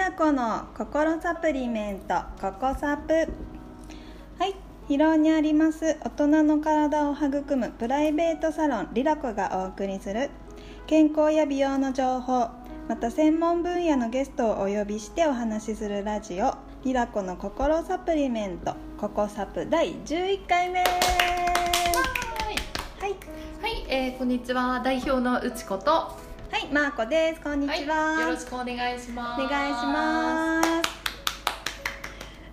ラコの心サプリメントココサプ。はい広尾にあります。大人の体を育むプライベートサロンリラコがお送りする健康や美容の情報また専門分野のゲストをお呼びしてお話しするラジオリラコの心サプリメントココサプ第11回目。はい。はい、えー、こんにちは。代表のうちことははいマーコです。こんにちは、よろしくお願いします。お願いします。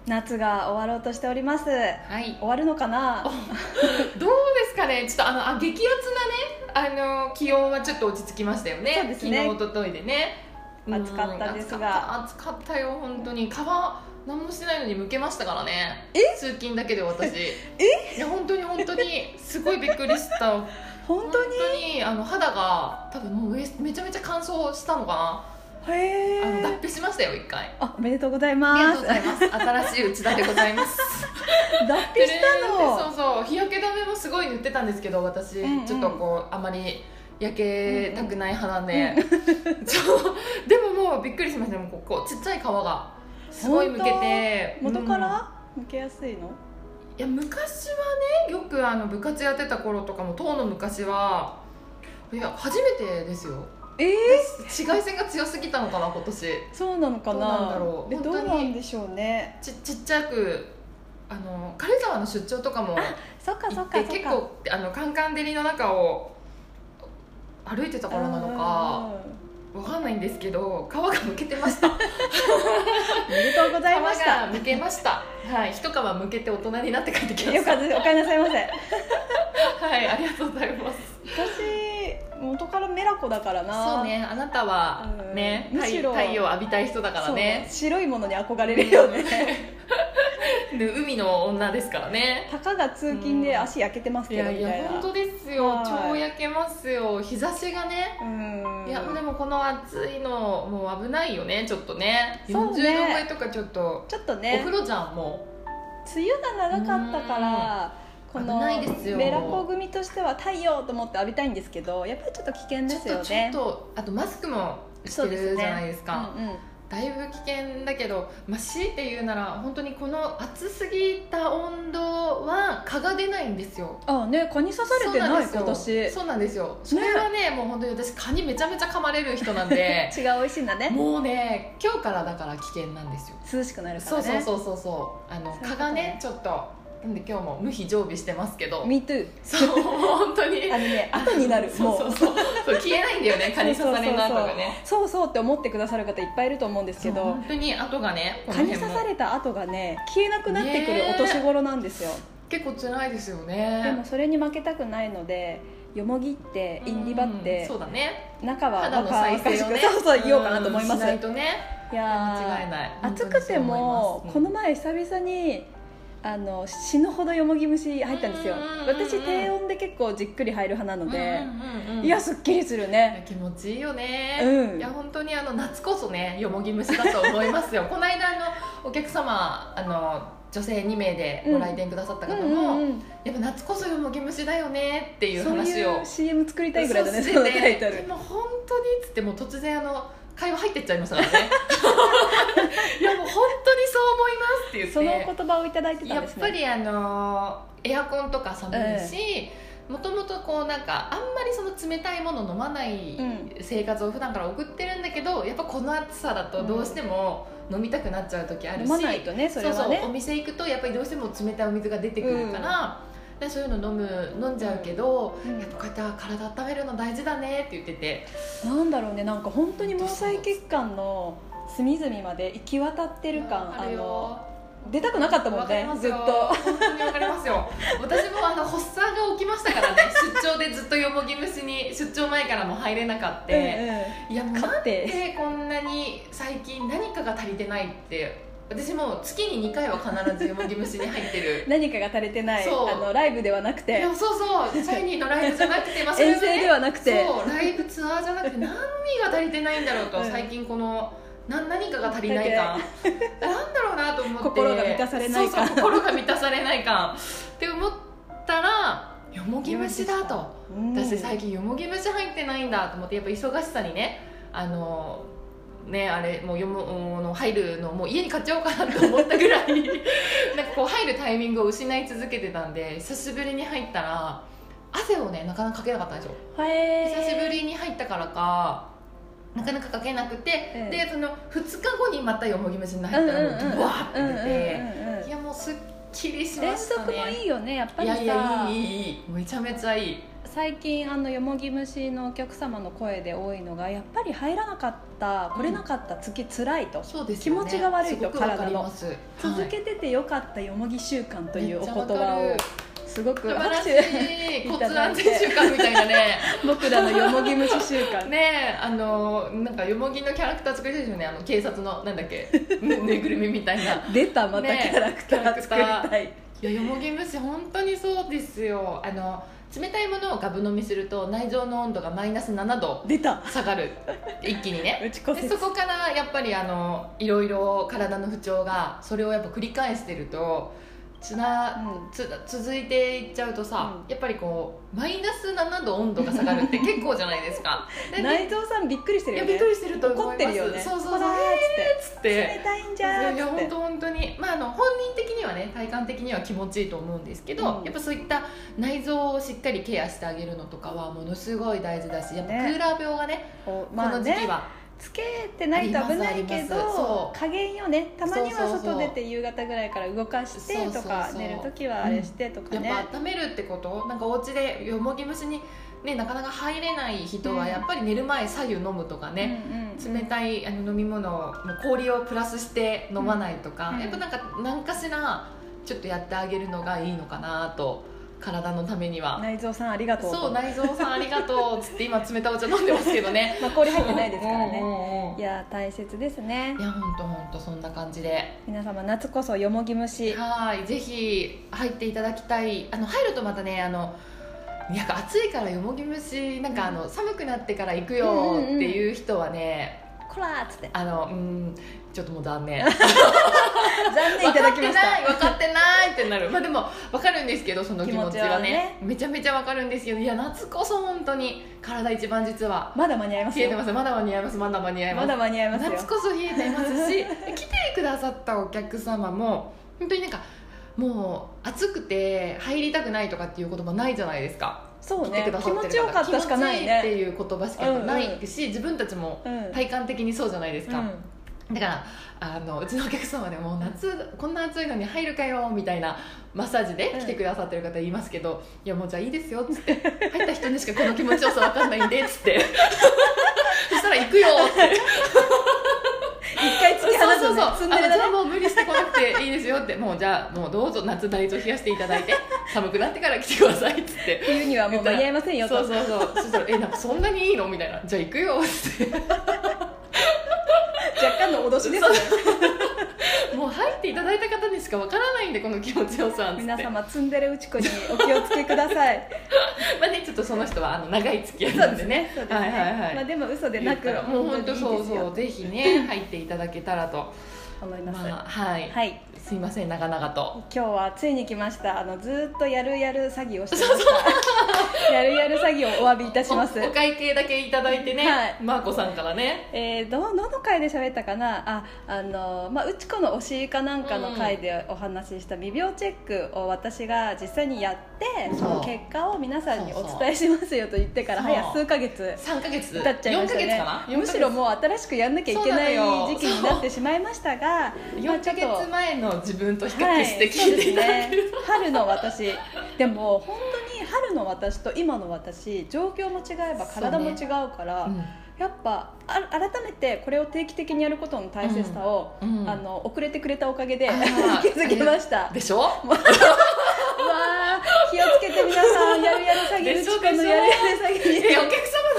夏が終わろうとしております。はい。終わるのかな？どうですかね？ちょっとあのあ激アツなねあの気温はちょっと落ち着きましたよね。そうですね。昨日一昨日でね。暑かったですが。うん暑かったよ本当に。皮何もしてないのに剥けましたからね。え？通勤だけで私。え？いや本当に本当にすごいびっくりした本当に？あの肌が多分もうめめちゃめちゃ乾燥したのかへなあの脱え皮しましたよ一回。あおめでとうございありますがとうございます。新しい内田でございます。脱皮したの？そうそう日焼け止めもすごい塗ってたんですけど私、うんうん。ちょっとこうあまり焼けたくない派なんで、そう。でももうびっくりしました。もうここちっちゃい皮がすごいむけて。元かうん。ら向けやすいの？いや昔はねよくあの部活やってた頃とかも当の昔はいや初めてですよ。えー、紫外線が強すぎたのかな今年。そうなのかな？どうなんだろう。えどう本当になんでしょうね。ちちっちゃくあの軽井沢の出張とかもそっかそっか結構あのカンカン照りの中を歩いてたからなのかわかんないんですけど皮がむけてました。おめでとうございました。がむけました。はい。一皮むけて大人になって帰ってきました。よかった。お帰りなさいませ。はいありがとうございます。私元からメラコだからな。そうねあなたはうん。ね太むしろ。太陽浴びたい人だからね。そう。白いものに憧れるよね。で海の女ですからね。たかが通勤で足焼けてますいやいやけどみたいな。本当ですよ。はい。超焼けますよ。日差しがね。うん。いやでもこの暑いのもう危ないよねちょっとね。ね。40度超えとかちょっと、おちょっとね。風呂じゃんも梅雨が長かったからこの危ないですよ。メラコ組としては太陽と思って浴びたいんですけどやっぱりちょっと危険うですよちょっとちょっねとあとマスクもしてるじゃないですか。うんうん。だいぶ危険だけど、まあ、強いて言うなら本当にこの暑すぎた温度は蚊が出ないんですよ。あね蚊に刺されてない今年。そうなんですよ。それはねもう本当に私蚊にめちゃめちゃ噛まれる人なんで。違う美味しいんだね。もうね今日からだから危険なんですよ。涼しくなるからね。そうそうそうそうあの蚊がねちょっとなんで今日も無比常備してますけど。Me too そう本当に。あのね後になる。そうそうそう。そう消えないんだよね 蚊に刺される跡がね。そうそうそうって思ってくださる方いっぱいいると思うんですけど。本当に跡がね蚊に刺された後がね消えなくなってくるねお年頃なんですよ、結構辛いですよでねもそれに負けたくないのでよもぎってインディバっうんてそうだね。中は肌の再生をね。そうそう言おうかなと思います、うん。しないとね。いやー間違いない。暑くてもこの前久々にあの死ぬほどよもぎ虫入ったんですよ。私低温で結構じっくり入る派なので、いやすっきりするね。気持ちいいよね、うん。いや本当にあの夏こそねよもぎ虫だと思いますよ。この間あのお客様あの女性2名でご来店くださった方も、やっぱ夏こそよもぎ虫だよねっていうそう話をいう CM 作りたいぐらいだねそそうのタイトル。でも本当にっつってもう突然あの会話入ってっちゃいましたからね。いやもう本当にそう思いますって言って。その言葉をいただいてたやっんですねぱりあのエアコンとか寒いし、もともとこうなんかあんまりその冷たいもの飲まないうん生活を普段から送ってるんだけどやっぱこの暑さだとどうしても飲みたくなっちゃう時あるし、飲まないとねそれはね。そうそうお店行くとやっぱりどうしても冷たいお水が出てくるから、でそういうの飲む飲んじゃうけど、うん。やっぱこうやって体温めるの大事だねって言ってて。なんだろうねなんか本当に毛細血管の隅々まで行き渡ってる感あの出たくなかったもんねずっと。本当にわかりますよ。私もあの発作が起きましたからね 出張でずっとよもぎ虫に出張前からも入れなかった、うんうん。いや勝なんってでこんなに最近何かが足りてないって私も月に2回は必ずよもぎ虫に入ってる。何かが足りてないあのライブではなくいてやそうそう。シャイニーのライブじゃなくて、まあそれ遠征ではなくて。そうライブツアーじゃなくて何が足りてないんだろうと、うん。最近このな何かが足りない感 なんだろうなと思って。心が満たされない感そうそう心が満たされない感って思ったらよもぎ虫だと。うん。私最近よもぎ虫入ってないんだと思ってやっぱ忙しさにねあのねあれもう読むあの入るのもう家に買っちゃおうかなと思ったぐらい なんかこう入るタイミングを失い続けてたんで久しぶりに入ったら汗をねなかなかかけなかったんですよ。へ久しぶりに入ったからかなかなかかけなくて、ええでその2日後にまたよもぎ虫に入ったらもうブワーって出て、いやもうすっきりし連ました続もいねいよねやっぱりさ。いやいやいいいいいい。めちゃめちゃいい最近あのよもぎ虫のお客様の声で多いのがやっぱり入らなかった来れなかった月つらいと、そうですよね。気持ちが悪いと体の。続けててよかったよもぎ習慣というお言葉をすごく素晴らしいただいて。習慣みたいなね。僕らのよもぎ虫習慣ねえあのなんかよもぎのキャラクター作りたいですよね。あの警察のなんだっけ ぬぬいぐるみみたいな。出たまたキャラクター。作りたい、いやよもぎ虫本当にそうですよ。あの冷たいものをガブ飲みすると内臓の温度がマイナス7度出た。下がる。一気にね。でそこからやっぱりあのいろいろ体の不調がそれをやっぱ繰り返してるとつな、うん。つ続いていっちゃうとさ、うん。やっぱりこうマイナス7度温度が下がるって結構じゃないですか。で内臓さんびっくりしてるよね。いやびっくりしてると思います。怒ってるよね。そうそうそう。ほらーっつって。冷たいんじゃーっつって。いや本当本当にまああの本人的にはね体感的には気持ちいいと思うんですけど、うん。やっぱそういった内臓をしっかりケアしてあげるのとかはものすごい大事だしやっぱクねーラー病がねこうこの時期は、つけてないと危ないけど加減よね。たまには外出て夕方ぐらいから動かしてとか寝る時はあれしてとかやっねぱ温めるってこと？なんかお家でよもぎ虫に、ね、なかなか入れない人はうん。やっぱり寝る前左右飲むとかね、うんうん冷たいあの飲み物をもう氷をプラスして飲まないとか、うん。やっぱなんか何かしらちょっとやってあげるのがいいのかなと体のためには、内臓さんありがとうと。そう内臓さんありがとうっつって今冷たいお茶飲んでますけどね。まあ氷入ってないですからね。ねいや大切ですね。いや本当本当そんな感じで。皆様夏こそよもぎ虫はいぜひ入っていただきたい。あの入るとまたねあのなんか暑いからよもぎ虫なんかあの、寒くなってから行くよっていう人はね、こらーっつって。あのうんちょっともう残念。残念いただきました。分かってない分かってないってなる。まあでも分かるんですけどその気持ちはね。ね。めちゃめちゃ分かるんですけどいや夏こそ本当に体一番実は。まだ間に合いますよ。冷えてます。まだ間に合います。まだ間に合います。まだ間に合いますよ。夏こそ冷えていますし 来てくださったお客様も本当になんかもう暑くて入りたくないとかっていう言葉ないじゃないですか。そうね。気持ちよかったしかない気持ちいいってねいう言葉しかないし、自分たちもうん。体感的にそうじゃないですか、うんだからあのうちのお客様でも夏こんな暑いのに入るかよみたいなマッサージで来てくださってる方いますけど、いやもうじゃあいいですよっつって。入った人にしかこの気持ちよさ分かんないんでっつって。そしたら行くよって。一回突き放すそうそうそう。じゃあもう無理してこなくていいですよって。もうじゃあもうどうぞ夏大豆冷やしていただいて 寒くなってから来てくださいっつって。冬にはもう間に合いませんよと。そうそうそう。そしたら「えなんかそんなにいいの?」みたいな「じゃあ行くよ」っつっての脅しです？ね もう入っていただいた方にしかわからないんでこの気持ちよさ皆様ツンデレうちこにお気をつけください。まあねちょっとその人はあの長い付き合いそうんでねね。そうですね、はいはいはい。まあ、でも嘘でなくもう本当そうそうぜひね入っていただけたらと思います、まあはい、はい。すいません長々と。今日はついに来ました。あのずーっとやるやる詐欺をしてました。やるやる詐欺をお詫びいたします。おお会計だけいただいてね、はい。マーコさんからね。えー、どどの回で喋ったかな？ああの、まあ、うちこの推しかなんかの回でお話しした未病チェックを私が実際にやってその結果を皆さんにお伝えしますよと言ってから早数ヶ月3か月？経っちゃいました4ヶ月ねかな？4ヶ月。むしろもう新しくやんなきゃいけない時期になってしまいましたがまあ4ヶちょっと月前の自分と比較はい、して聞いていただける、ね。春の私。でも本当に春の私と今の私状況も違えば体も違うからうん。やっぱあ改めてこれを定期的にやることの大切さを、うん。うん。あの遅れてくれたおかげで 気づきました。でしょ？う わー。気をつけて皆さんやるやる詐欺うちこのやるやる詐欺お客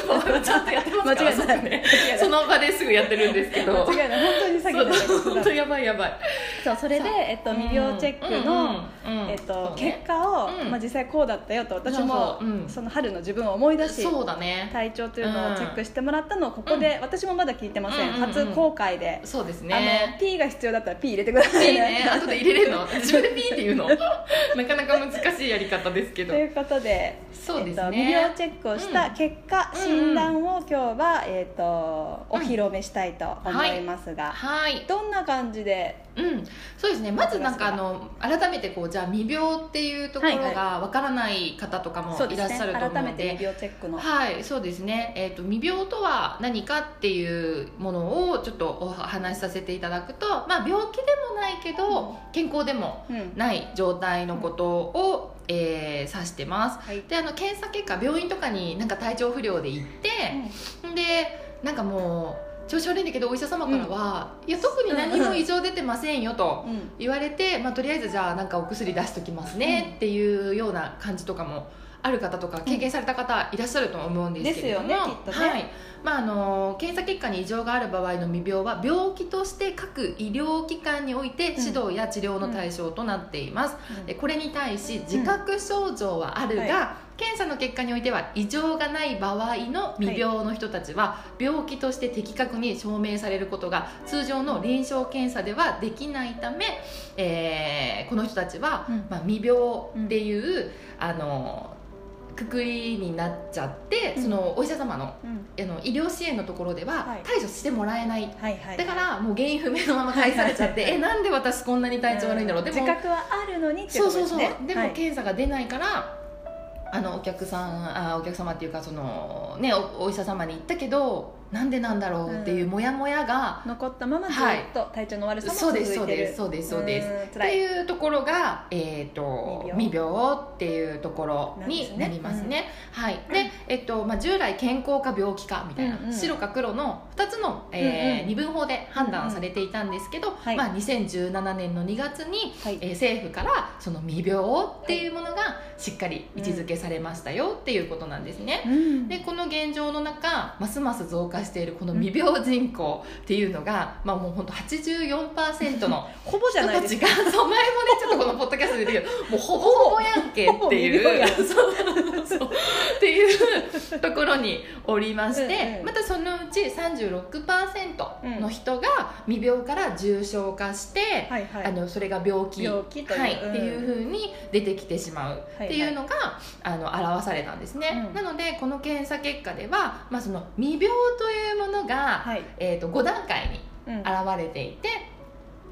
様の方はちゃんとやってますから。間違いない。そこね間違いないその場ですぐやってるんですけど。間違いない。本当に詐欺ですよ本当やばいやばいそうそれで、えっと、未病チェックの、えっと結果を、うん。まあ、実際こうだったよと私そうもそううん。その春の自分を思い出しそうだね。体調というのをチェックしてもらったのをここで、私もまだ聞いてません、うんうんうん。初公開で、そうですあのね P が必要だったら P 入れてくださいいいね。後で入れれるの？自分でピーって言うの。なかなか難しいやり方ですけど。ということでそうですえっと、ね未病チェックをした結果、うん診断を今日は、えっとお披露目めしたいと思いますが、はい。どんな感じでうん、そうですね。まずなんかあの改めてこうじゃあ未病っていうところはいがわからない方とかもいらっしゃると思う改めのでて病チェックの。はいそうですね、えー、と未病とは何かっていうものをちょっとお話しさせていただくと、まあ、病気でもないけど、健康でもうんない状態のことを、えー指してます。はい。であの検査結果病院とかになんか体調不良で行って、でなんかもう調子悪いんだけどお医者様からは、いや特に何も異常出てませんよとうん。言われて、まあ、とりあえずじゃあなんかお薬出しときますねっていうような感じとかもある方とか経験された方いらっしゃると思うんですけれども、ねね。はい。まあ、あの検査結果に異常がある場合の未病は病気として各医療機関において指導や治療の対象となっています、でこれに対し自覚症状はあるが、は検査の結果においては異常がない場合の未病の人たちは病気として的確に証明されることが通常の臨床検査ではできないため、えーこの人たちは、うん。まあ、未病っていう、あのくくりになっちゃって、うん。そのお医者様のうん。あの医療支援のところでははい。対処してもらえない。はいはいだからもう原因不明のまま返されちゃって、はいはいえなんで私こんなに体調悪いんだろう、でも自覚はあるのにっていそううそうそうことですねでもはい。検査が出ないから、あのお客さんあお客様っていうかその、ね、おお医者様に言ったけどなんでなんだろうっていうモヤモヤが、残ったままずっと体調の悪さもそう続いてるですそうですそうですそうです。んって辛いいうところが、えー、と未未病っていうところになりますね。はい。で、えっとまあ、従来健康か病気かみたいな、うん。うん白か黒の2つの、えーうんうん。二分法で判断されていたんですけど、はい。まあ、2017年の2月に、はい。えー政府からその未病っていうものがしっかり位置づけされましたよっていうことなんですね。うん。でこの現状の中ますます増加しているこの未病人口っていうのが、まあ、もう本当84%の ほぼじゃないです。人たちが そう前もねちょっとこのポッドキャストで言ったけど もうほぼ。ほぼやんけっていうそうっていうところにおりましてまたそのうち36%の人が未病から重症化して、はいはい。あのそれが病気。病気という。はいうんっていうふうに出てきてしまう。っていうのが、あの表されたんですね、うん。なのでこの検査結果では、まあ、その未病というものが、はい。えー、と5段階にうん。現れていて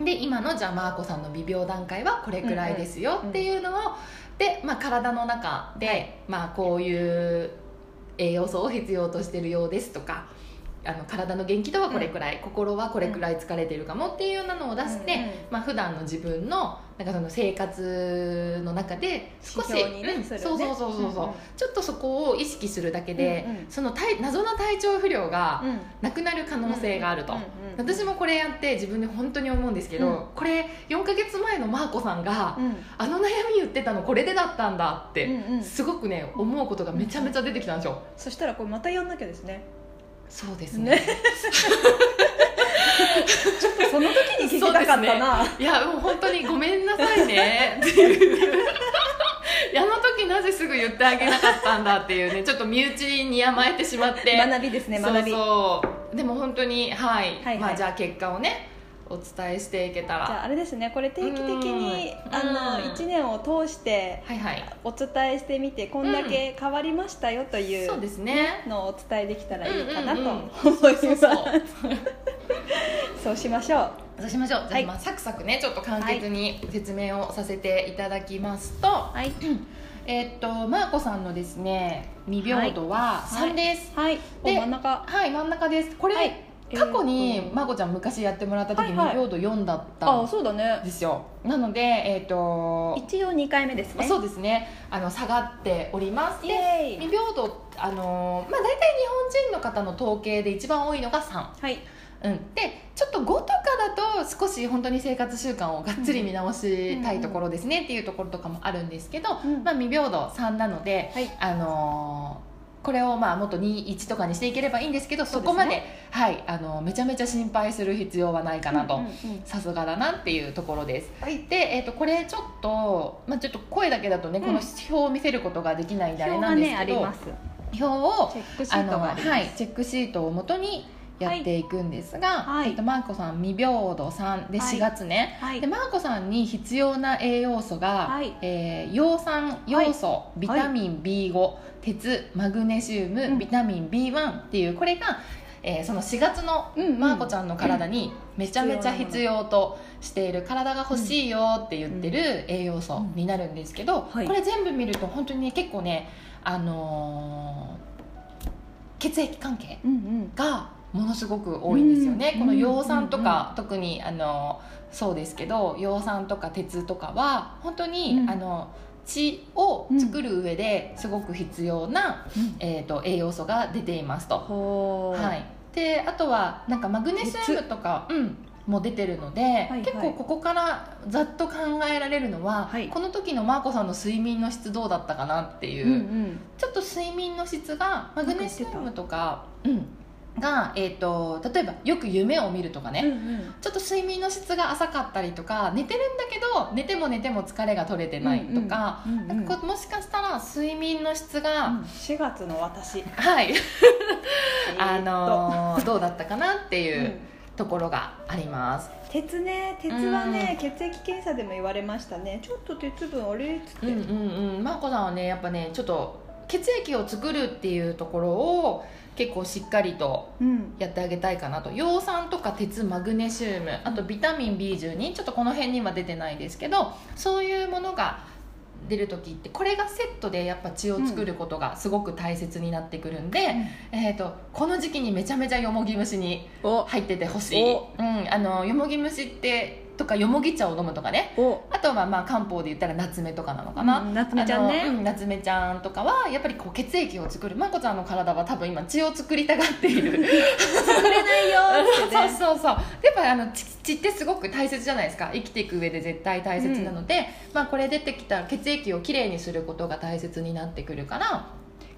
で今のじゃあマーコさんの未病段階はこれくらいですよっていうのを、で、まあ、体の中で、はい。まあ、こういう栄養素を必要としてるようですとかあの体の元気度はこれくらい、心はこれくらい疲れてるかもっていうようなのを出して、うん。うんまあ普段の自分のなんかその生活の中で少し、ねそうそうそうそうそう、うんうん。ちょっとそこを意識するだけで、うんうん。その体謎の体調不良がうん。なくなる可能性があると、うんうんうん私もこれやって自分で本当に思うんですけど、うん。これ4か月前のマーコさんが、うん。あの悩み言ってたのこれでだったんだって、うんうんすごくね思うことがめちゃめちゃ出てきたんですよ、そしたらこれまたやんなきゃですねそうですね。ね。その時に聞きたかったな、いやもう本当にごめんなさいね。っ ていうあの時なぜすぐ言ってあげなかったんだっていうねちょっと身内に甘えてしまって。学びですね学び。そうそう。でも本当にはい、はいはい。まあじゃあ結果をねお伝えしていけたら。じゃああれですねこれ定期的にうん。あのうん。1年を通してはいはい。お伝えしてみてこんだけ変わりましたよというそうですね。のをお伝えできたらいいかなと思うんいます。そうしましょう。そうしましょう。じゃあ、はい。まあサクサクねちょっと簡潔に説明をさせていただきますと、はい。えーっとマーコさんのですね未病度は3です。はい。おで真ん中。はい、真ん中です。これ、はい過去えにーとマーコちゃん昔やってもらった時、はいはい。未病度4だったあんそうだね。ですよ。なのでえーっと一応2回目ですね。そうですね。あの下がっております。イでエーイ。未病度あのーまあ大体日本人の方の統計で一番多いのが3はい。うん、でちょっと5とかだと少し本当に生活習慣をがっつり見直したいところですね。っていうところとかもあるんですけど、うん。まあ、未平等3なので、はい。あのーこれをまあもっと21とかにしていければいいんですけどそこまで、はい、あのめちゃめちゃ心配する必要はないかなと。さすがだなっていうところです。はい。で、えー、とこれちょっと、まあ、ちょっと声だけだとね、うん。この表を見せることができないんであれなんですけど、ね表をチェックシあートはい、チェックシートをもとにやっていくんですが、はい。えっと、マーコさん未平等3ではい。4月ね、はい。でマーコさんに必要な栄養素が、はい。えー葉酸要素、ビタミン B5 鉄マグネシウム、うん。ビタミン B1 っていうこれがえーその4月のまーこちゃんの体にめちゃめちゃ必要としている体が欲しいよって言ってる栄養素になるんですけど、はい。これ全部見ると本当にね結構ねあのー血液関係がものすごく多いんですよね、うんこの葉酸とか、う特にあのそうですけど葉酸とか鉄とかは本当に、うん。あの血を作る上ですごく必要な、えー、と栄養素が出ていますと、はい、であとはなんかマグネシウムとか、うん、も出てるので、はい結構ここからざっと考えられるのは、はい。この時のマーコさんの睡眠の質どうだったかなっていう、うんうん。ちょっと睡眠の質がマグネシウムとか、うん、が、えー、と例えばよく夢を見るとかね、うんうん。ちょっと睡眠の質が浅かったりとか寝てるんだけど寝ても寝ても疲れが取れてないとか,、うんうん。うんうん。なんかこうもしかしたら睡眠の質が、4月の私。はい、あのーどうだったかなってといううんところがあります。鉄ね鉄はね、血液検査でも言われましたね。ちょっと鉄分あれっつ。って、うんうんうん。まーこさんはねやっぱねちょっと血液を作るっていうところを結構しっかりとうん。やってあげたいかなと。葉酸とか鉄マグネシウムあとビタミン B12 ちょっとこの辺には出てないですけどそういうものが出る時ってこれがセットでやっぱ血を作ることがすごく大切になってくるんで、えー、とこの時期にめちゃめちゃよもぎ虫にお。入っててほしい、お。うん、あのよもぎ虫ってとかよもぎ茶を飲むとかね。お。あとはまあ漢方で言ったら夏目とかなのかな、うん夏目ちゃんね。うん夏目ちゃんとかはやっぱりこう血液を作る。まこちゃんの体は多分今血を作りたがっている。作れないよ。ーってそうねそうそう。やっぱりあの血血ってすごく大切じゃないですか。生きていく上で絶対大切なので、まあ、これ出てきた血液をきれいにすることが大切になってくるから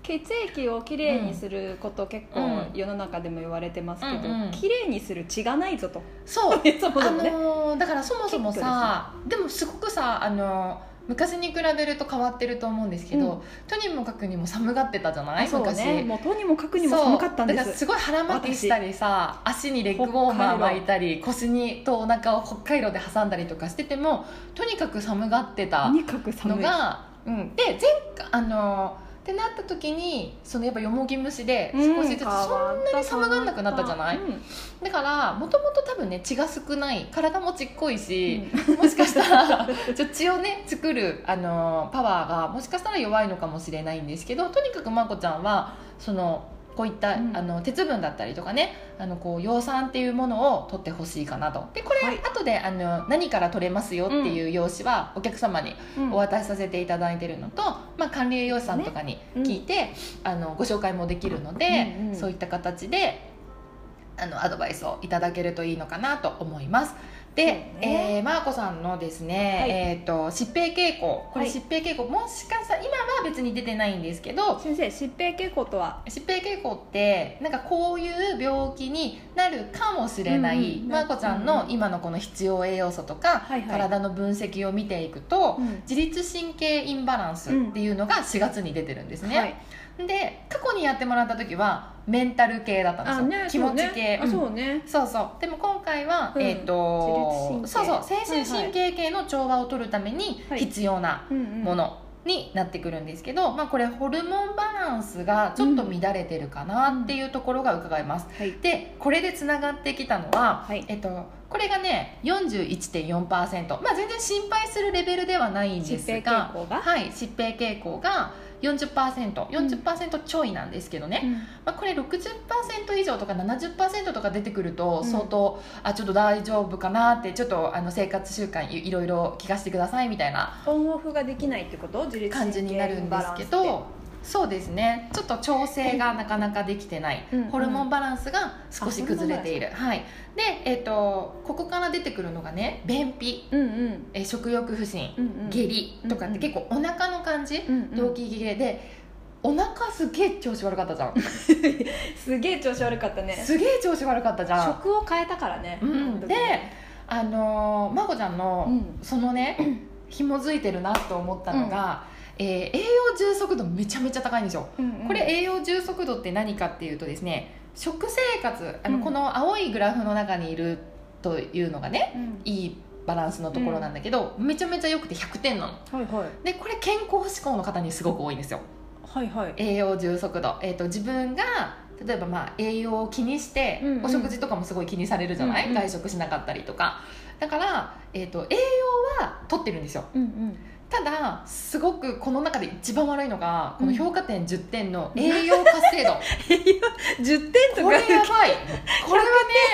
血液をきれいにすること結構うん世の中でも言われてますけど、うんうんきれいにする血がないぞと。そう。そもあそもね、のーだからそもそもさで,、もすごくさあのー昔に比べると変わってると思うんですけど、うん。とにもかくにも寒がってたじゃない？あそう昔。ねもうとにもかくにも寒かったんでそう。だからすすごい腹巻きしたりさ足にレッグウォーマー巻いたり腰にとお腹を北海道で挟んだりとかしててもとにかく寒がってたとにかく寒い。のが、うん、で前回あのってなった時にそのやっぱよもぎ虫で少しずつそんなに寒がんなくなったじゃない、うん。だからもともと多分ね血が少ない体もちっこいし、もしかしたら 血をね作るあのパワーがもしかしたら弱いのかもしれないんですけどとにかくまこちゃんはそのこういった、うん。あの鉄分だったりとかねあのこう葉酸っていうものを取ってほしいかなと。でこれ、はい。後であの何から取れますよっていう用紙はお客様にうん。お渡しさせていただいてるのと、まあ、管理栄養士さんとかに聞いて、あのご紹介もできるので、うんうん。そういった形であのアドバイスをいただけるといいのかなと思います。で、そうね。えー、マーコさんのですね、はい。えっ、と疾病傾向。これはい。疾病傾向、もしかしたら今は別に出てないんですけど先生疾病傾向とは？疾病傾向ってなんかこういう病気になるかもしれない、うんうん。マーコちゃんの今のこの必要栄養素とか、はいはい。体の分析を見ていくと、うん。自律神経インバランスっていうのが4月に出てるんですね、はいで過去にやってもらった時はメンタル系だったんですよ、あね気持ち系。そうねあうん。そうね。そうそう。でも今回は、うん。えっ、と自律神経。そうそう。精神神経系の調和を取るためにはい必要なうんうん。ものになってくるんですけど、まあ、これホルモンバランスがちょっと乱れてるかなっていうところが伺えます、はい。でこれでつながってきたのは、はい。えっと、これがね41.4%、まあ、全然心配するレベルではないんです疾病が傾向が？はい、疾病傾向が 40%40% ちょいなんですけどね、うん。まあ、これ60%以上とか70%とか出てくるとうん。相当、あちょっと大丈夫かなってちょっとあの生活習慣いいろいろ聞かせてくださいみたいなオンオフができないってこと？感じになるんですけどそうですね。ちょっと調整がなかなかできてない、うん。ホルモンバランスが少し崩れている、はい、で、えー、とここから出てくるのがね便秘、うんうん。えー食欲不振、うんうん。下痢とかって結構お腹の感じ、うんうん。動悸切れで。お腹すげえ調子悪かったじゃん。すげえ調子悪かったね。すげえ調子悪かったじゃん。食を変えたからね。うん。であのーまこちゃんの、うん。そのね紐づいてるなと思ったのが、えー栄養充足度めちゃめちゃ高いんですよ、うんうん。これ栄養充足度って何かっていうとですね食生活あの、うん。この青いグラフの中にいるというのがねうん。いいバランスのところなんだけど、めちゃめちゃ良くて100点なの。はいはい。でこれ健康志向の方にすごく多いんですよ。はいはい。栄養充足度、えー、と自分が例えばまあ栄養を気にして、うんうん。お食事とかもすごい気にされるじゃない、うんうん。外食しなかったりとか。だから、えー、と栄養は取ってるんですよ。うんうんただすごくこの中で一番悪いのがこのうん。評価点10点の栄養活性度。10点とかこれやばい。これは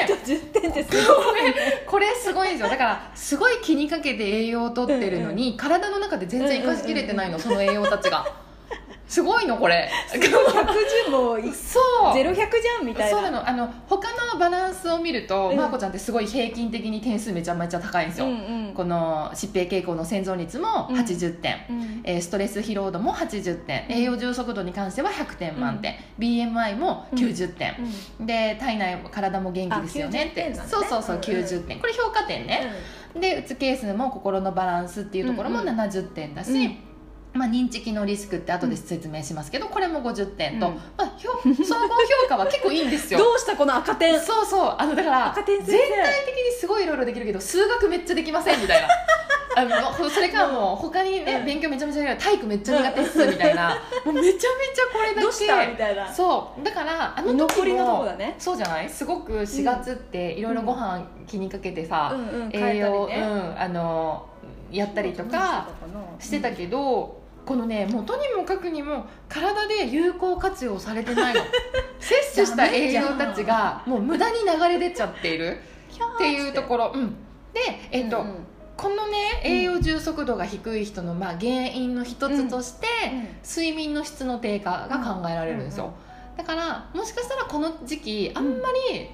ね10点ってすごいこれすごいんですよ。だからすごい気にかけて栄養をとってるのに、体の中で全然生かしきれてないの、その栄養たちがすごいのこれ。110もいそう。0100じゃんみたいな。そうなの。あの他のバランスを見ると、うん。まーこちゃんってすごい平均的に点数めちゃめちゃ高いんですよ、うんうん。この疾病傾向の生存率もうん。80点、うん。えーストレス疲労度も80点。栄養充足度に関しては100点満点、BMI も90点、で体内体も元気ですよねって、あ90点なんだね。そうそうそううん。90点。これ評価点ね、でうつ係数も心のバランスっていうところもうんうん70点だし、うんまあ、認知機能リスクって後で説明しますけど、これも50点と、うん。まあ、評総合評価は結構いいんですよ。どうしたこの赤点？そうそう。あのだから赤点全体的にすごいいろいろできるけど数学めっちゃできませんみたいな。あのそれからもう他にね、うん勉強めちゃめちゃやる体育めっちゃ苦手っすみたいな。もうめちゃめちゃこれだけ。どうしたみたいな。そう。だからあの時残りのとこもだね。そうじゃない？すごく4月っていろいろご飯気にかけてさ、栄養、ね。うん、あのやったりとかしてたけど、このねもうとにもかくにも体で有効活用されてないの。摂取した栄養たちがもう無駄に流れ出ちゃっている。っていうところ、うん、で、えっとうんうん。このねうん。栄養充足度が低い人のまあ原因の一つとして、睡眠の質の低下が考えられるんですよ、だからもしかしたらこの時期あんまり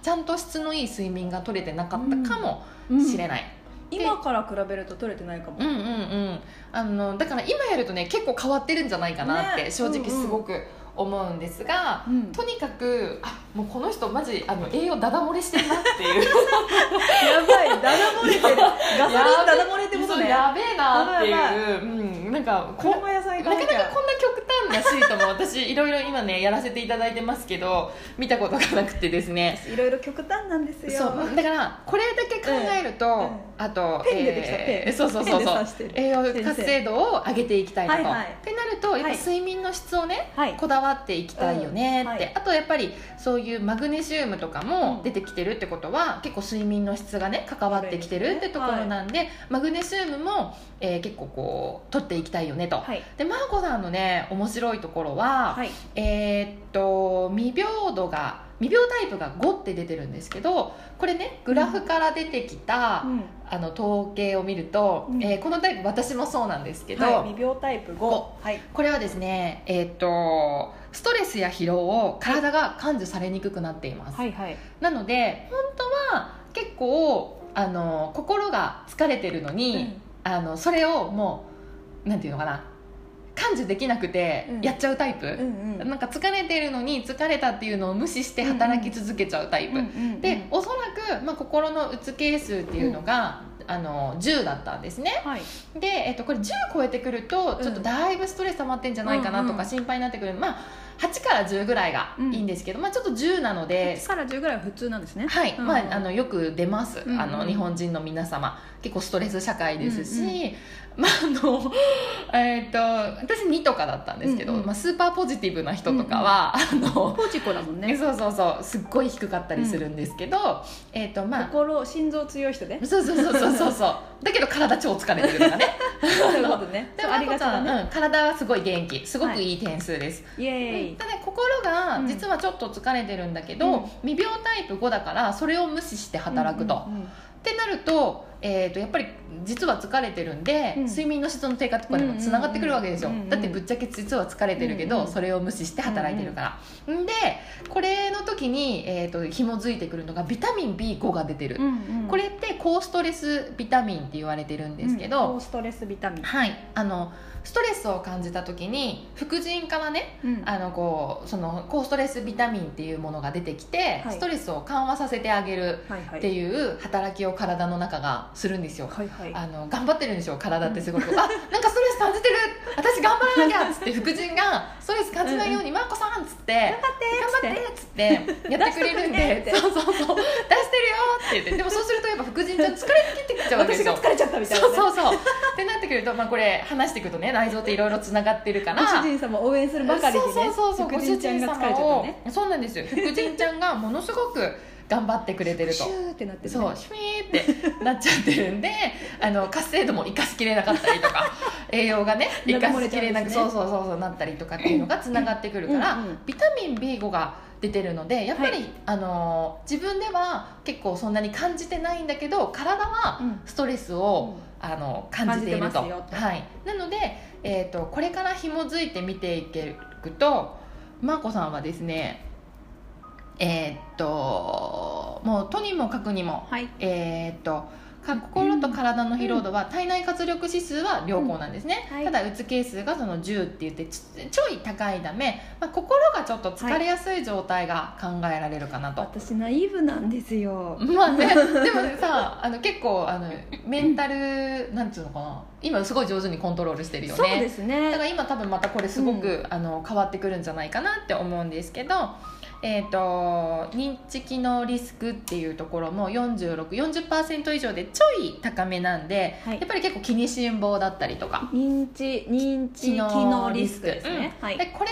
ちゃんと質のいい睡眠が取れてなかったかもうん。しれない、今から比べると取れてないかも。うんうんうん。あのだから今やるとね結構変わってるんじゃないかなってね。正直すごく思うんですが、うん。とにかくあもうこの人マジあの栄養ダダ漏れしてるなっていう。やばい。ダダ漏れてる。ガソリンダダ漏れってことね。やべえなっていいう、うん、なんかこなかなかこんな極端なシートも私いろいろ今ねやらせていただいてますけど見たことがなくてですね。いろいろ極端なんですよ。そうだからこれだけ考えると、うんうん。あとペン出てきたペン。そうそうそうそう。栄養活性度を上げていきたいなと、はいはい。ってなるとやっぱはい睡眠の質をね、はい。こだわっていきたいよね。って、うんはい。あとやっぱりそういうマグネシウムとかもうん。出てきてるってことは、結構睡眠の質がね関わってきてるってところなんで、マグネシウムも、えー結構こう取っていきたいよねと、はい。でマーコさんのね面白いところは、はい。えーっと未平度が未病タイプが5って出てるんですけどこれねグラフから出てきた、うん。あの統計を見ると、うん。えーこのタイプ私もそうなんですけど、はい未病タイプ5五。はい。これはですねえーっとストレスや疲労を体が感受されにくくなっています、はいはい。なので本当は結構あの心が疲れてるのに、あのそれをもうなんていうのかな感受できなくてうん。やっちゃうタイプ、うんうん。なんか疲れてるのに疲れたっていうのを無視して働き続けちゃうタイプ、うんうんでおそらく、まあ、心のうつ係数っていうのが、あの10だったんですね。はい。で、えっと、これ10超えてくるとちょっとだいぶストレス溜まってんじゃないかなとうんうんか心配になってくる、まあ8から10ぐらいがいいんですけど、まあ、ちょっと10なので1から10ぐらいは普通なんですね。はい、うん。まあ、あのよく出ます、あの日本人の皆様。結構ストレス社会ですし、まああの えっと私2とかだったんですけど、まあ、スーパーポジティブな人とかは、あのポジコだもんね。そうそうそう。すっごい低かったりするんですけど、えっとまあ心心臓強い人でそうそうそうそうそうそう。だけど体超疲れてるとかね。そういうことね。でもありがちうん、体はすごい元気。すごくいい点数です、イエーイただ心がうん。実はちょっと疲れてるんだけど、うん。未病タイプ5だからそれを無視して働くと、うんうんうん。ってなると,、えー、とやっぱり実は疲れてるんで、うん。睡眠の質の低下とかにもつながってくるわけですよ、うんうんうんだってぶっちゃけ実は疲れてるけど、うんうんそれを無視して働いてるから、んでこれの時に、えー、と紐づいてくるのがビタミン B5 が出てる、うんうん。これって高ストレスビタミンって言われてるんですけうん。ど、高ストレスビタミン。はい。あのストレスを感じた時に副腎からねうん。あのこうその高ストレスビタミンっていうものが出てきて、はい。ストレスを緩和させてあげるっていう働きを体の中がするんですよ、はいはい。あの頑張ってるんですよ体ってすごく、あなんかストレス感じてる。私頑張らなきゃっつって副腎がストレス感じないように「マーコさん」っつって頑頑張ってっつってやってくれるんで。そうそうそう。出してるよって言って。でもそうするとやっぱ副腎ちゃん疲れてきてきちゃうわけですよ私が疲れちゃったみたいなね。そうそうそう。でってなってくると、まあ、これ話していくとね内臓っていろいろつながってるから。ご主人様を応援するばかりにねそうそうそう福神ちゃんが疲れちゃったね。そうなんですよ。福神ちゃんがものすごく頑張ってくれてると。シューってなってるね。そうシュイーってなっちゃってるんであの活性度も生かしきれなかったりとか 栄養がね生かしきれなく、なそうそうそうそうなったりとかっていうのがつながってくるから、うんうんビタミン B5 が出てるのでやっぱり、はいあの自分では結構そんなに感じてないんだけど体はうん。ストレスを、あの感じていると。はい、なので、えー、とこれから紐づいて見ていけるとマーコさんはですねえーっともうとにもかくにもはい。えーっとか心と体の疲労度は体内活力指数は良好なんですね、うん。はい。ただうつ係数がその10って言ってちちょい高いため、まあ、心がちょっと疲れやすい状態が考えられるかなと、私ナイーブなんですよ。まあね、でもさあの結構あのメンタルなんていうのかな。今すごい上手にコントロールしてるよね。そうですだねから今多分またこれすごく、うあの変わってくるんじゃないかなって思うんですけど、えー、と認知機能リスクっていうところも4640%以上でちょい高めなんで、はい。やっぱり結構気にしん坊だったりとか。認知認知機能リスクですね、はいうん。でこれ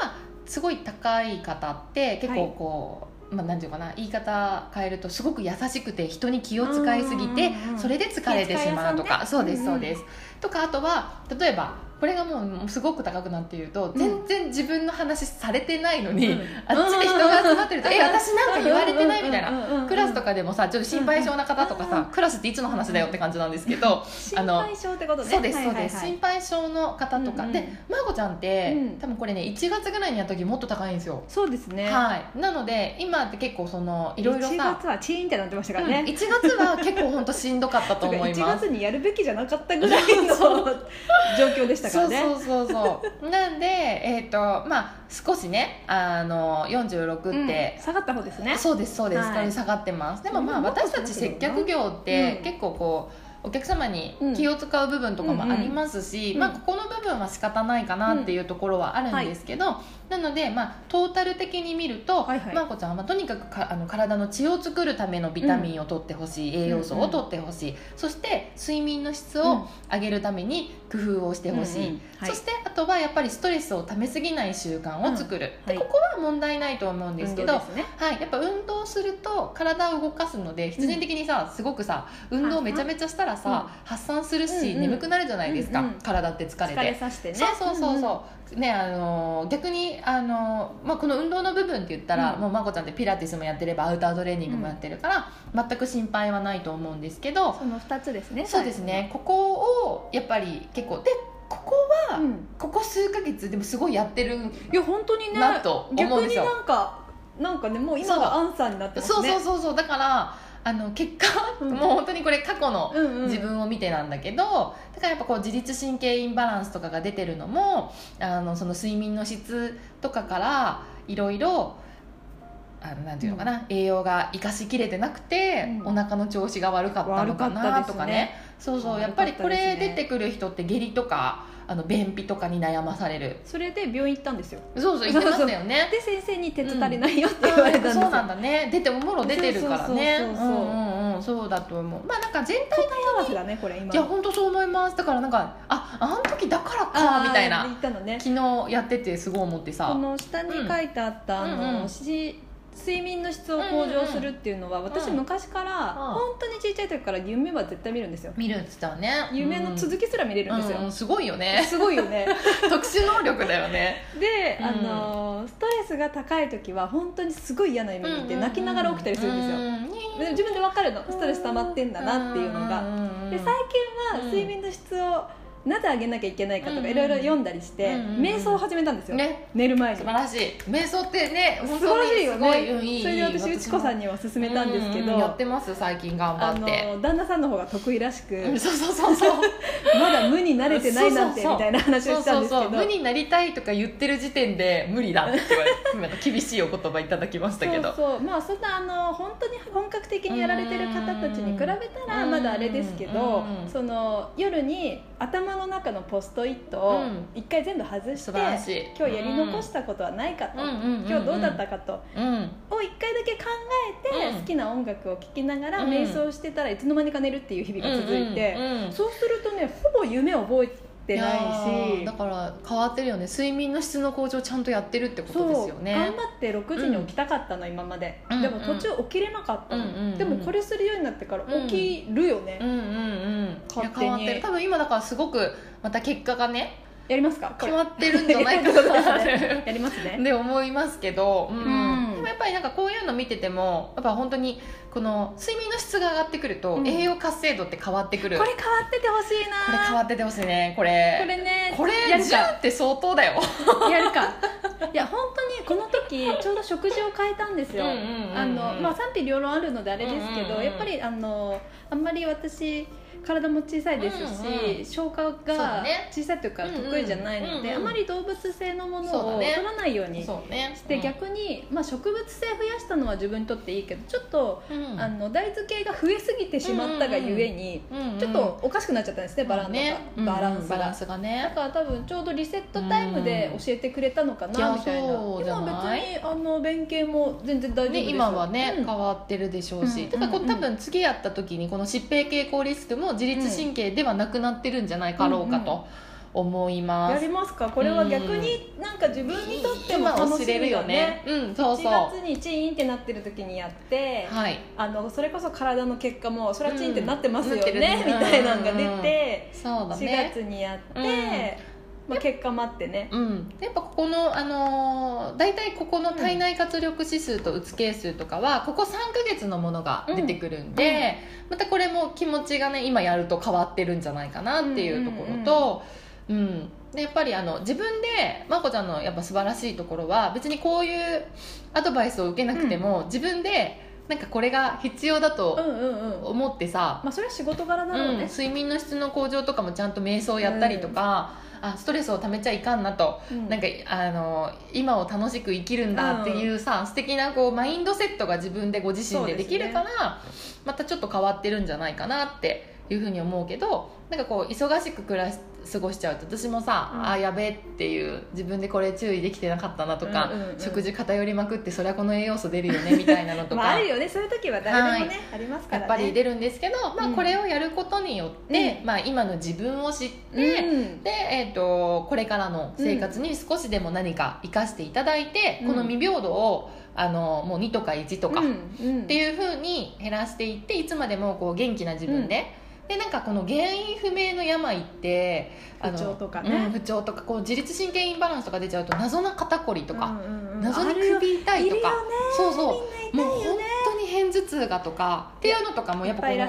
がすごい高い方って結構こう、まあ、なんていうかな言い方変えるとすごく優しくて人に気を使いすぎてそれで疲れてしまうとか、そうですそうです、とかあとは例えばこれがもうすごく高くなっていると、全然自分の話されてないのに、うん。あっちで人が集まってると「うんえ私なんか言われてない?」みたいな。なクラスとかでもさちょっと心配性な方とかさ、うんうんクラスっていつの話だよって感じなんですけど、心配性ってことね。そうですそうです、心配性の方とか、うんうんでまーこちゃんって、うん。多分これね1月ぐらいにやった時もっと高いんですよ、そうですね。はい。なので今って結構そのいろいろ1さ月はチーンってなってましたかうん。らね、1月は結構本当しんどかったと思い1ます。月にやるべきじゃなかったぐらいの 状況でしたからねそう。そうそうそうなんでえっ、とまあ少しねあの46って、うん。下がった方ですね。そうですそうです、はい。下がってます。でもまあうん私たち接客業ってうん。結構こうお客様にうん。気を使う部分とかもありますし、うんまあ、ここの部分は仕方ないかなっていうところはあるんですけど、なので、まあ、トータル的に見ると、はいはい。まーこちゃんは、まあ、とにかくかあの体の血を作るためのビタミンを取ってほしい、栄養素を取ってほしい、そして睡眠の質うん。を上げるために工夫をしてほしい、うんうんはい。そしてあとはやっぱりストレスをためすぎない習慣を作る、うん。はい。でここは問題ないと思うんですけど、ね。はい、やっぱ運動すると体を動かすので必然的にさ、すごくさ運動めちゃめちゃしたらさ、発散するし、うんうん。眠くなるじゃないですか、うんうん体って疲れて。疲れさせてね。そうそうそうそう、ねあのー逆にあのーまあ、この運動の部分って言ったら、うん。もうまこちゃんってピラティスもやってればアウタートレーニングもやってるから、全く心配はないと思うんですけど、その2つですね。そうですね。ここをやっぱり結構でここは、うん。ここ数ヶ月でもすごいやってるいや本当にねなと思うん逆にですよ。なんかなんかねもう今がアンサーになってますそうねそうそうそう。だからあの結果、うん。もう本当にこれ過去のうんうん。自分を見てなんだけど、だからやっぱこう自律神経インバランスとかが出てるのもあのその睡眠の質とかからいろいろあのなんていうのかな、栄養が生かしきれてなくて、うん。お腹の調子が悪かったのかなとかね。そうそうやっぱりこれ出てくる人って下痢とかあの便秘とかに悩まされる。それで病院行ったんですよ。そうそう言ってましたよね。で先生に鉄足りないよって言われたんですよ、そうなんだね。出てももろ出てるからねそうそう。そうそううんうんうん。そうだと思う。まあなんか全体答え合わせだねこれ今。いや本当そう思います。だからなんかああの時だからかみたいな。ね。昨日やっててすごい思ってさ。この下に書いてあった、うんあの、うんうん。し睡眠の質を向上するっていうのは、私うん昔から、うん。本当に小さい時から夢は絶対見るんですよ。見るっつったらね。夢の続きすら見れるんですよ、うん。うん。すごいよね。すごいよね。特殊能力だよね。で、うん。あのストレスが高い時は本当にすごい嫌な夢見て泣きながら起きたりするんですよ、よで自分で分かるの。ストレス溜まってんだなっていうのが、で最近は睡眠の質をなぜ上げなきゃいけないかとかいろいろ読んだりして、瞑想を始めたんですよ、ね。寝る前に。素晴らしい。瞑想ってね素晴らしいよ本当にすごいうんねそれで私内子さんには勧めたんですけど、やってます最近頑あ張って。の旦那さんの方が得意らしく、うんそうそうそうそう。まだ無に慣れてないなんてみたいな話をしたんですけど。そうそうそう。無になりたいとか言ってる時点で無理だって言われて厳しいお言葉いただきましたけど。そうそう。まあそんなあの本当に本格的にやられてる方たちに比べたらうんまだあれですけどうんその夜に頭の中のポストイットをうん。一回全部外して、今日やり残したことはないかと、今日どうだったかと。うん。を一回だけ考えて、うん。好きな音楽を聴きながらうん。瞑想してたらいつの間にか寝るっていう日々が続いて、そうするとねほぼ夢を覚えてないやーし。だから変わってるよね。睡眠の質の向上ちゃんとやってるってことですよね。そう。頑張って6時に起きたかったの、今まで、うんでも途中起きれなかったの、うんうんうん。でもこれするようになってから起きるよね、うんうんうん。いや勝手に。変わってる。多分今だからすごくまた結果がねやりますか？決まってるんじゃないかなって やりますね。で思いますけど、うんぱりなんかこういうの見ててもやっぱ本当にこの睡眠の質が上がってくると、うん。栄養活性度って変わってくる。これ変わっててほしいな。これ変わっててほしいねこれ。これねこれやるか。10って相当だよ。やるか。いや本当にこの時ちょうど食事を変えたんですよ。賛否両論あるのであれですけど、やっぱりあのあんまり私体も小さいですし、うんうん消化がね。小さいというか得意じゃないので、うんうんあまり動物性のものを取らないようにそうね。して、逆に、まあ、植物性増やしたのは自分にとっていいけどちょっと、うん。あの大豆系が増えすぎてしまったがゆえに、うんうん。ちょっとおかしくなっちゃったんですねバランスが、ねバランスが。ランスがだねから多分ちょうどリセットタイムで教えてくれたのかいなやみたいな。今別にあの弁慶も全然大丈夫ね、です今はね、うん。変わってるでしょうし、だこうんう多分次やった時にこの疾病傾向リスクも自律神経ではなくなってるんじゃないかろうかと思います、やりますか？これは逆になんか自分にとっても楽しみ知れるよだね。ねうんそうそう。1月にチーンってなってる時にやって、はい。あのそれこそ体の結果もそれはチーンってなってますようんみたいなのが出て、そうだ4ね月にやって、うんまあ、結果待ってね、うん、やっぱここの、あのー大体ここの体内活力指数とうつ係数とかはここ3ヶ月のものが出てくるんで、またこれも気持ちがね今やると変わってるんじゃないかなっていうところと、うんでやっぱりあの自分でまこちゃんのやっぱ素晴らしいところは別にこういうアドバイスを受けなくても、自分でなんかこれが必要だうんとうんうん。思ってさ、まあそれは仕事柄だろううん、ね、睡眠の質の向上とかもちゃんと瞑想やったりとか、あストレスをためちゃいかんなと、うん。なんかあの今を楽しく生きるんだっていうさ、素敵なこうマインドセットが自分でご自身でできるから、またちょっと変わってるんじゃないかなっていうふうに思うけどなんかこう忙しく暮らし過ごしちゃうと私もさ、うん。あやべえっていう自分でこれ注意できてなかったなとか、うんうんうん。食事偏りまくってそれはこの栄養素出るよね みたいなのとか。まああるよね。そういう時は誰でもね、ありますからね。やっぱり出るんですけど、まあ、うん。これをやることによって、うまあ、今の自分を知って、うん。でえー、とこれからの生活に少しでも何か生かしていただいて、うん。この未平等をあのもう2とか1とか、うん。っうん。ていうふうに減らしていっていつまでもこう元気な自分で。でなんかこの原因不明の病ってあの不調とかね。うん不調とかこう自律神経インバランスとか出ちゃうと謎な肩こりとか、うんうんうん。謎に首痛いとか。そうそう。もう本当に片頭痛がとかっていうのとかもやっぱこの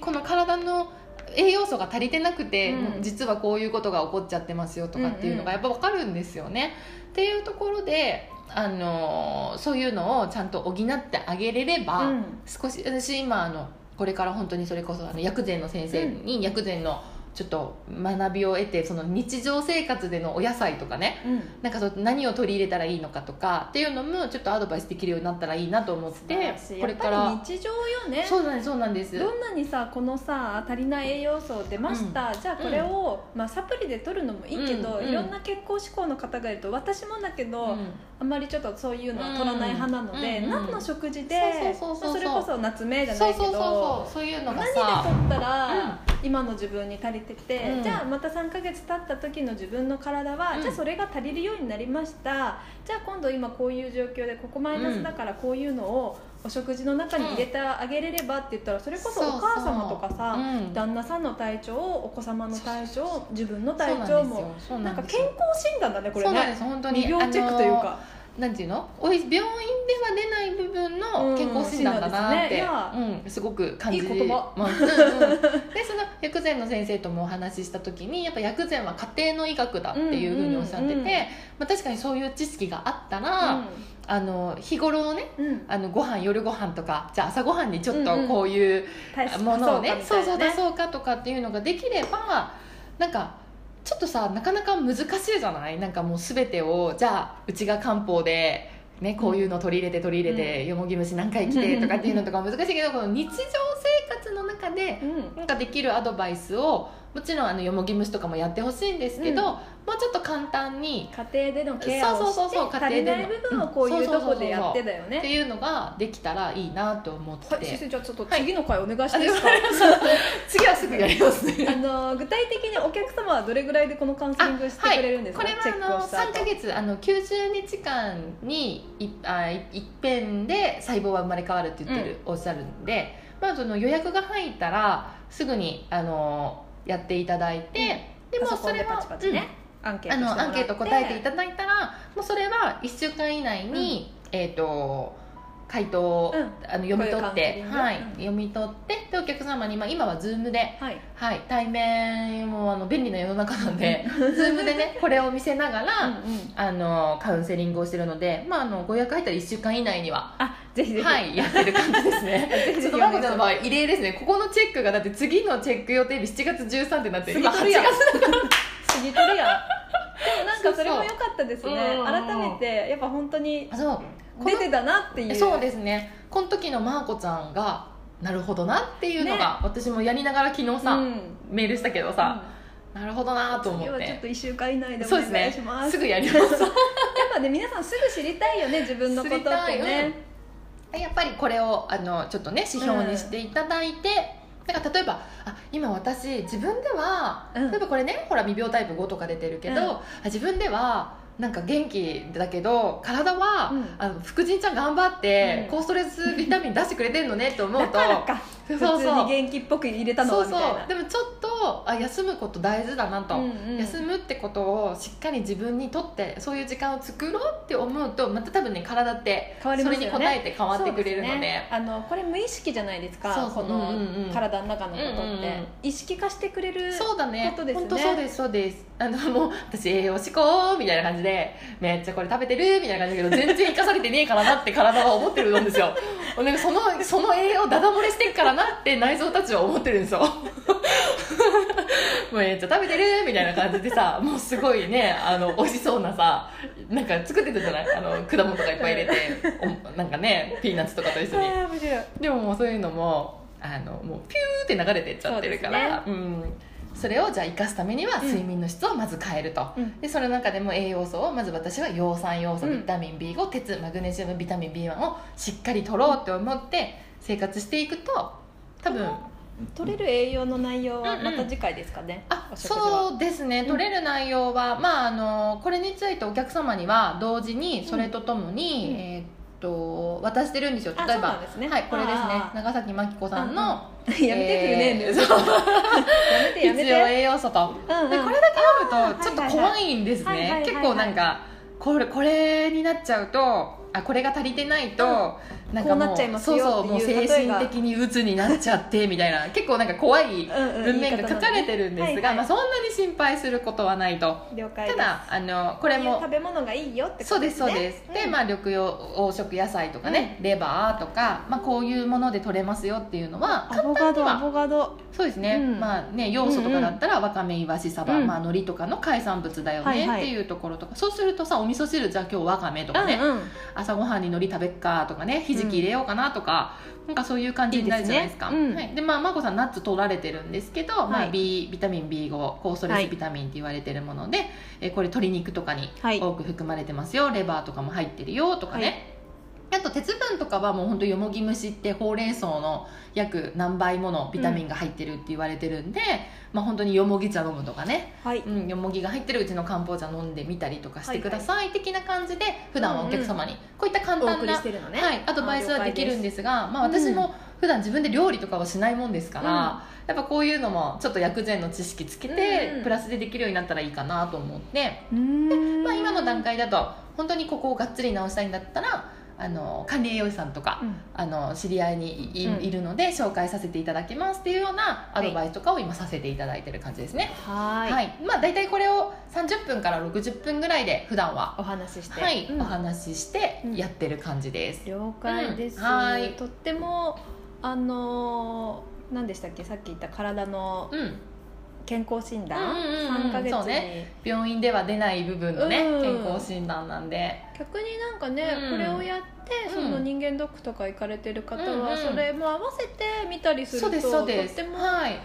この体の栄養素が足りてなくて、うん。実はこういうことが起こっちゃってますよとかっていうのがやっぱ分かるんですよね。っていうところで、あのーそういうのをちゃんと補ってあげれれば、うん。少し私今あのこれから本当にそれこそあの薬膳の先生に薬膳のちょっと学びを得てその日常生活でのお野菜とかね。うん。なんかそう何を取り入れたらいいのかとかっていうのもちょっとアドバイスできるようになったらいいなと思ってこれかやらっぱり日常よね。そうなんですそうなんです。どんなにさこのさ足りない栄養素出ました、じゃあこれを、まあ、サプリで取るのもいいけど、うんいろんな健康志向の方がいると私もだけど、うん。あんまりちょっとそういうのは取らない派なので、うんうん何の食事でそれこそ夏目じゃないけどそういうのが何でさ取ったら、今の自分に足りてて、うん。じゃあまた3ヶ月経った時の自分の体は、うん。じゃあそれが足りるようになりました。じゃあ今度今こういう状況でここマイナスだからこういうのをお食事の中に入れてあげれればって言ったらそれこそお母様とかさ、うん。旦那さんの体調お子様の体調自分の体調もなんんですよ。健康診断だねこれね。す。本当に。未病チェックというかなんていうの？おい病院では出ない部分の健康診断だなって、うんね。うん、すごく感じいい言葉。ます、うんうん。でその薬膳の先生ともお話しした時にやっぱ薬膳は家庭の医学だっていうふうにおっしゃってて、うんうんうんまあ、確かにそういう知識があったら、あの日頃のねうん。うんあのご飯夜ご飯とかじゃあ朝ご飯にちょっとうんうん。こういうものをね,、足そかみたいなそううそう出そうかとかっていうのができればなんかちょっとさなかなか難しいじゃない？なんかもう全てをじゃあうちが漢方で、ね、こういうの取り入れて取り入れて、よもぎ虫何回来てとかっていうのとか難しいけどこの日常生活の中でうん。なんかできるアドバイスをもちろんあのよもぎ虫とかもやってほしいんですけど、うんもうちょっと簡単に家庭でのケアをそうそうして足りない家庭での。部分をこういうとこでやってだよね。っていうのができたらいいなと思って、はい先生じゃあちょっと次の回お願いしていいですか、次はすぐやりますね。あの具体的にお客様はどれぐらいでこのカウンセリングしてくれるんですか、これはチェックあのをした後。3か月あの90日間にいあい一遍で細胞は生まれ変わるって言ってる、おっしゃるんで、まあ、その予約が入ったらすぐにあのやっていただいて、でもパソコンでそれはパチパチね、アンケーあトしてもらって。のアンケート答えていただいたらもうそれは1週間以内に、えっ、と回答を、うん。あの読み取ってはい。うん。読み取ってでお客様に、まあ、今は Zoom で、はい。はい、対面もあの便利な世の中なんで Zoom でねこれを見せながら、うんうん。あのカウンセリングをしてるので、まあ、あのご予約入ったら1週間以内には、あぜひぜひ、はい、やってる感じですね。ちょっとまこちゃんの場合異例ですね。ここのチェックがだって次のチェック予定日7月13ってなって今8過ぎとるやん。月。過ぎてるやん。でもなんかそれも良かったですね。そうそう。うん。改めてやっぱ本当にあそう。出てたなっていう。そうですね。この時のまーこちゃんがなるほどなっていうのが、私もやりながら昨日さ、うん。メールしたけどさ、なるほどなと思っ次はちょってと1週間以内でお願いします。すぐやります。やっぱね皆さんすぐ知りたいよね自分のことって知りたい。ねやっぱりこれをあのちょっとね指標にしていただいて、だから例えばあ今私自分では、うん。例えばこれねほら未病タイプ5とか出てるけど、うん。あ自分ではなんか元気だけど体は、うん。あの福神ちゃん頑張って、うん。高ストレスビタミン出してくれてるのねって思うだと そう普通そうに元気っぽく入れたのそうそう。でもちょっとあ休むこと大事だなと、うんうん。休むってことをしっかり自分にとってそういう時間を作ろうって思うとまた多分ね体って変わりそれに応えて変わってくれるので。ね。あのこれ無意識じゃないですか。この体の中のことって、うんうんうん。意識化してくれるそうだね。ことですね。本当そうですそうです。あのもう私栄養志向みたいな感じでめっちゃこれ食べてるみたいな感じだけど全然生かされてねえからなって体は思ってるんですよ。なんかそのその栄養ダダ漏れしてるからなって内臓たちは思ってるんですよめっちゃ食べてるみたいな感じでさ もうすごいねあの美味しそうなさなんか作ってたじゃない？あの果物とかいっぱい入れておなんかねピーナッツとかと一緒に。でももうそういうのもあのもうピューって流れてっちゃってるからそ,、ん、それをじゃあ生かすためにはうん。睡眠の質をまず変えると、うん。でその中でも栄養素をまず私は葉酸要素うん。ビタミン B5 鉄マグネシウムビタミン B1 をしっかり取ろうって思って生活していくと多分取れる栄養の内容はうんうんまた次回ですかね、あお食事は。そうですね。うん取れる内容は、まああのこれについてお客様には同時にそれとともに、うん。えーっと渡してるんですよ。あ例えばね。はいこれですね。長崎真紀子さんの、やめてくるね、えーそう やめてやめ必要て栄養素と、うんうん。でこれだけ読むとちょっと怖いんですはいはいはいね結構なんかこれこれになっちゃうとあこれが足りてないと、なんかもこうなっちゃいますよそうそうもう精神的に鬱になっちゃってみたいな。結構なんか怖いうんうん文面が書かれてるんですが、言い方のねはいはい。まあ、そんなに心配することはないと。ただあのこれも食べ物がいいよってことそうですそうです、でまあ緑黄色野菜とかね、レバーとか、まあ、こういうもので取れますよっていうのはアボカドアボカド。そうですね、うん。まあね要素とかだったらわかめいわしサバ、うん。まあ海苔とかの海産物だよはいはい。ねっていうところとか、そうするとさお味噌汁じゃあ今日わかめとかね、うんうん。朝ごはんに海苔食べっかとかねひじき入れようかなとか、なんかそういう感じになるじゃないですか。ね。うん。はい、でまあ眞子さんナッツ取られてるんですけど、まあ、はい B ビタミン B5 高ストレスビタミンって言われてるもので、えーこれ鶏肉とかにはい。多く含まれてますよ、レバーとかも入ってるよとかね、はいあと鉄分とかはもう本当よもぎ虫ってほうれん草の約何倍ものビタミンが入ってるって言われてるんで、まあ本当によもぎ茶飲むとかね、はい。うん、よもぎが入ってるうちの漢方茶飲んでみたりとかしてください的な感じで普段はお客様にこういった簡単な、はい、アドバイスはできるんですがまあ、私も普段自分で料理とかはしないもんですから、やっぱこういうのもちょっと薬膳の知識つけて、うんプラスでできるようになったらいいかなと思って、うーん。まあ、今の段階だと本当にここをがっつり直したいんだったらあの管理栄養士さんとか、うん。あの知り合いにい,い、うん。いるので紹介させていただきますっていうようなアドバイスとかを今させていただいてる感じですね。ははい。い、まあ大体これを30分から60分ぐらいで普段は。お話しして。はい、うん。お話ししてやってる感じです、了解です、うん。はい。とってもあのー何でしたっけ？さっき言った体のうん健康診断、うんうんうん。3ヶ月に、そうね。病院では出ない部分のね、うん。健康診断なんで。逆になんかね、うん。これをやってうん。その人間ドックとか行かれてる方うんうん。はそれも合わせて見たりするとそうですそうです。とってもはい。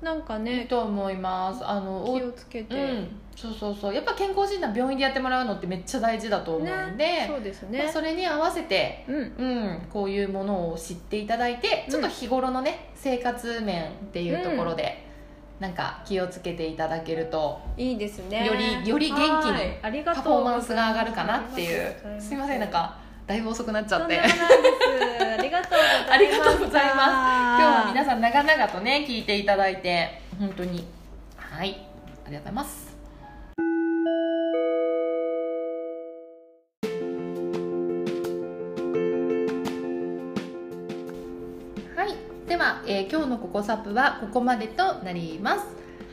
なんかいいねと思います。あのお気をつけて、うん。そうそうそう。やっぱ健康診断病院でやってもらうのってめっちゃ大事だと思うんで、そうですまねあそれに合わせてうん。うん、こういうものを知っていただいてちょっと日頃のね、生活面っていうところで、なんか気をつけていただけるといいですね。よりより元気にパフォーマンスが上がるかなっていう。すすいませんなんかだいぶ遅くなっちゃって。ありがとうございます。今日は皆ささん長々とね聞いていただいて本当に。はい。ありがとうございます今日の「ココサプ」はここまでとなります。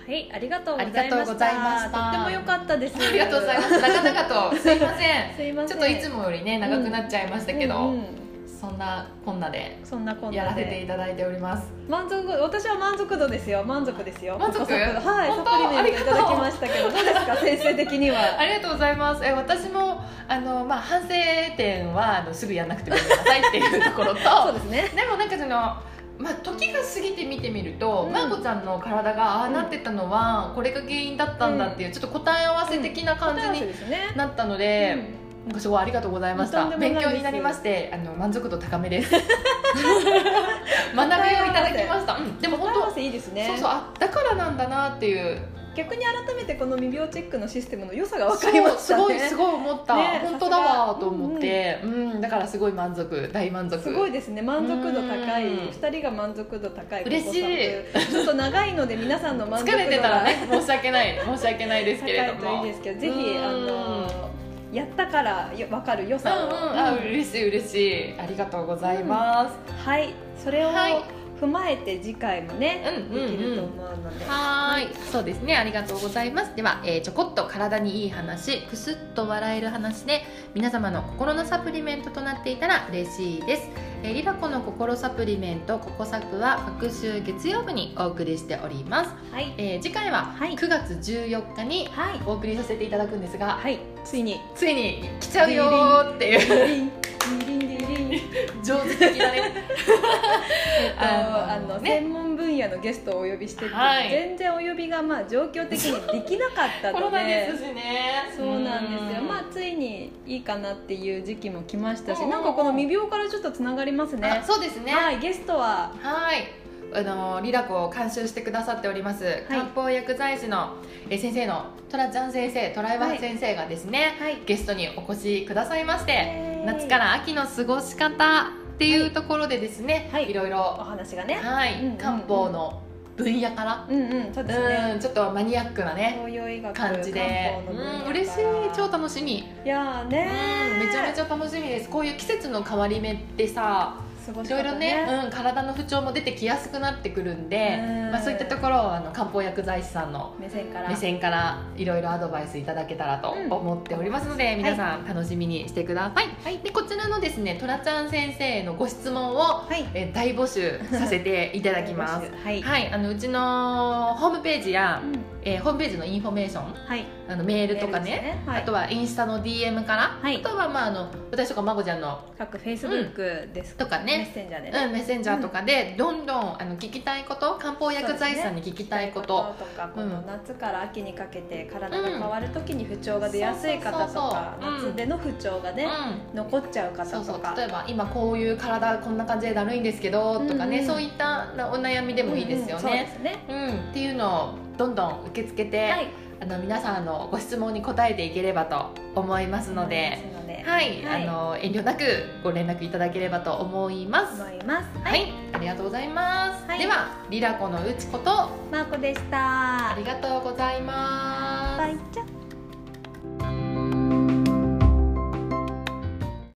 はいありがとうございました。ありがとうございました。とっても良かったです。ありがとうございます長々と。すいません。すいません。ちょっといつもよりね長くなっちゃいましたけど、うんうんそんなこんなでそんなこんなで。やらせていただいております。満足私は満足度ですよ。満足ですよ。満足？はい本当？サプリメントいただきましたけどどうですか？先生的には。ありがとうございます。え私もあの、まあ、反省点はあのすぐやんなくてもいいなさいっていうところと。そうですね。でもなんかそのまあ、時が過ぎて見てみると、うん。まーこちゃんの体がああなってたのはこれが原因だったんだっていう、ちょっと答え合わせ的な感じになったので、なんかすごいありがとうございました。勉強になりましてあの満足度高めです。学びをいただきました、うん、でも本当せいいですね。そうそうあだからなんだなっていう逆に改めてこの未病チェックのシステムの良さが分かりましたね。すごいすごい思った、ね本当だわと思って、うん。だからすごい満足。大満足。すごいですね。満足度高い。うん。2人が満足度高い嬉しい。ちょっと長いので皆さんの満足度疲れてたらね申し訳ない。申し訳ないですけれども。高いといいですけどぜひうん。あのやったからよ分かる良うんさを、うんあ嬉しい嬉しい。ありがとうございます、はいそれをはい踏まえて次回もね、うんうんうん。できると思うので、はーい。そうですね。ありがとうございます。では、えーちょこっと体にいい話くすっと笑える話で皆様の心のサプリメントとなっていたら嬉しいです、えーリラコの心サプリメントココサプは各週月曜日にお送りしております、はい。えー次回ははい。9月14日にはい。お送りさせていただくんですが、はい。ついに。ついに来ちゃうよーっていう。上手的だね。えっとあのね。専門分野のゲストをお呼びしてて、はい。全然お呼びがまあ状況的にできなかったのナでですしね。そうなんですよ、うん。まあついにいいかなっていう時期も来ましたし、なんかこの未病からちょっとつながりますね。あそうですね。はいゲストは。はい。あのリラコを監修してくださっております、漢方薬剤師のえ先生のトラちゃん先生トライバー先生がですね、はい。ゲストにお越しくださいまして夏から秋の過ごし方っていうところでですね、はい。いろいおろ、話がね。はい。うんうんうん。漢方の分野から、うんうん。そうですね。うんちょっとマニアックなね感じで。うん嬉しい。超楽しみ。いやーねうんめちゃめちゃ楽しみです。こういう季節の変わり目ってさいろいろ方ね、うん、体の不調も出てきやすくなってくるんで、うん。まあ、そういったところをあの漢方薬剤師さんの目線から。目線からいろいろアドバイスいただけたらとうん。思っておりますので、皆さん楽しみにしてください、はい。でこちらのですねトラちゃん先生へのご質問を、はい。えー大募集させていただきます。はい、はい。あのうちのホームページや、うんえーホームページのインフォメーションはい。あのメールとかね。ね。はい。あとはインスタの DM から、はい。あとはまああの私とかまこちゃんの各フェイスブックです。とかね。メッセンジャーでね、うん、メッセンジャーとかでどんどんあの聞きたいこと漢方薬剤師さんに聞きたいこと。とかこうん。の夏から秋にかけて体が変わる時に不調が出やすい方とか夏での不調がね、う残っちゃう方ん、そうそう。とか例えば今こういう体こんな感じでだるいんですけどとかね、うん。うんそういったお悩みでもいいですようんうん。そうでね、すね。うん。っていうのをどんどん受け付けて、はい。あの皆さんのご質問に答えていければと思いますので、はい、はいあの遠慮なくご連絡いただければと思います。思い。ますはい、ありがとうございます。はい。では、リラコのうちことマーコでした。ありがとうございます。バイチャ